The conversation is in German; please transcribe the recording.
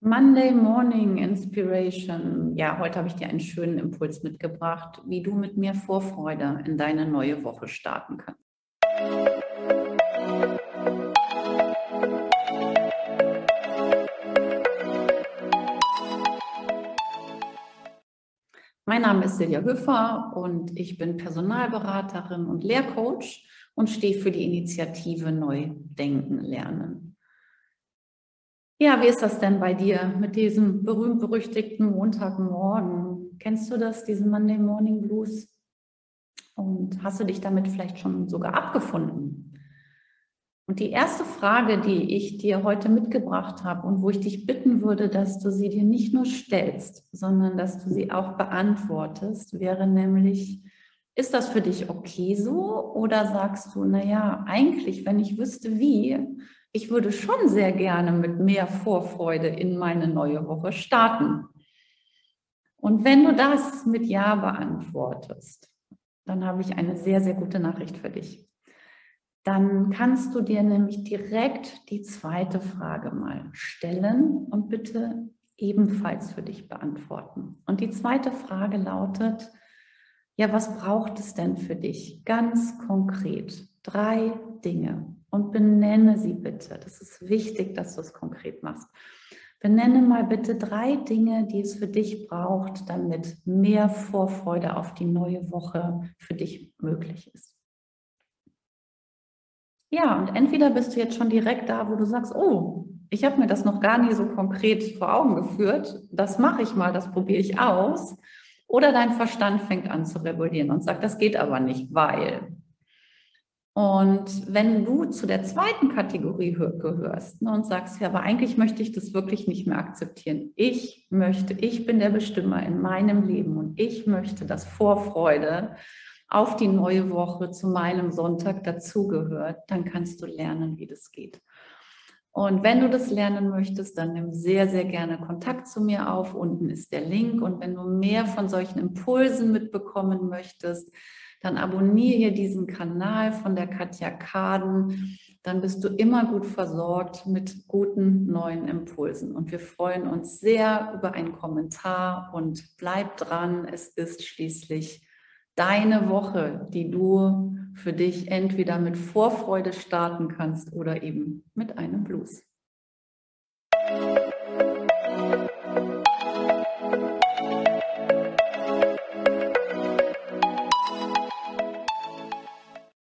Monday Morning Inspiration. Ja, heute habe ich dir einen schönen Impuls mitgebracht, wie du mit mehr Vorfreude in deine neue Woche starten kannst. Mein Name ist Silja Höfer und ich bin Personalberaterin und Lehrcoach und stehe für die Initiative Neu Denken Lernen. Ja, wie ist das denn bei dir mit diesem berühmt-berüchtigten Montagmorgen? Kennst du das, diesen Monday Morning Blues? Und hast du dich damit vielleicht schon sogar abgefunden? Und die erste Frage, die ich dir heute mitgebracht habe und wo ich dich bitten würde, dass du sie dir nicht nur stellst, sondern dass du sie auch beantwortest, wäre nämlich, ist das für dich okay so? Oder sagst du, naja, eigentlich, wenn ich wüsste wie, ich würde schon sehr gerne mit mehr Vorfreude in meine neue Woche starten. Und wenn du das mit Ja beantwortest, dann habe ich eine sehr, sehr gute Nachricht für dich. Dann kannst du dir nämlich direkt die zweite Frage mal stellen und bitte ebenfalls für dich beantworten. Und die zweite Frage lautet, ja, was braucht es denn für dich ganz konkret? Drei Dinge und benenne sie bitte. Das ist wichtig, dass du es konkret machst. Benenne mal bitte drei Dinge, die es für dich braucht, damit mehr Vorfreude auf die neue Woche für dich möglich ist. Ja, und entweder bist du jetzt schon direkt da, wo du sagst, oh, ich habe mir das noch gar nie so konkret vor Augen geführt, das mache ich mal, das probiere ich aus. Oder dein Verstand fängt an zu rebellieren und sagt, das geht aber nicht, weil. Und wenn du zu der zweiten Kategorie gehörst ne, und sagst, ja, aber eigentlich möchte ich das wirklich nicht mehr akzeptieren. Ich möchte, ich bin der Bestimmer in meinem Leben und ich möchte, dass Vorfreude auf die neue Woche zu meinem Sonntag dazugehört, dann kannst du lernen, wie das geht. Und wenn du das lernen möchtest, dann nimm sehr, sehr gerne Kontakt zu mir auf. Unten ist der Link. Und wenn du mehr von solchen Impulsen mitbekommen möchtest, dann abonniere diesen Kanal von der Katja Kaden. Dann bist du immer gut versorgt mit guten neuen Impulsen. Und wir freuen uns sehr über einen Kommentar und bleib dran. Es ist schließlich deine Woche, die du für dich entweder mit Vorfreude starten kannst oder eben mit einem Blues.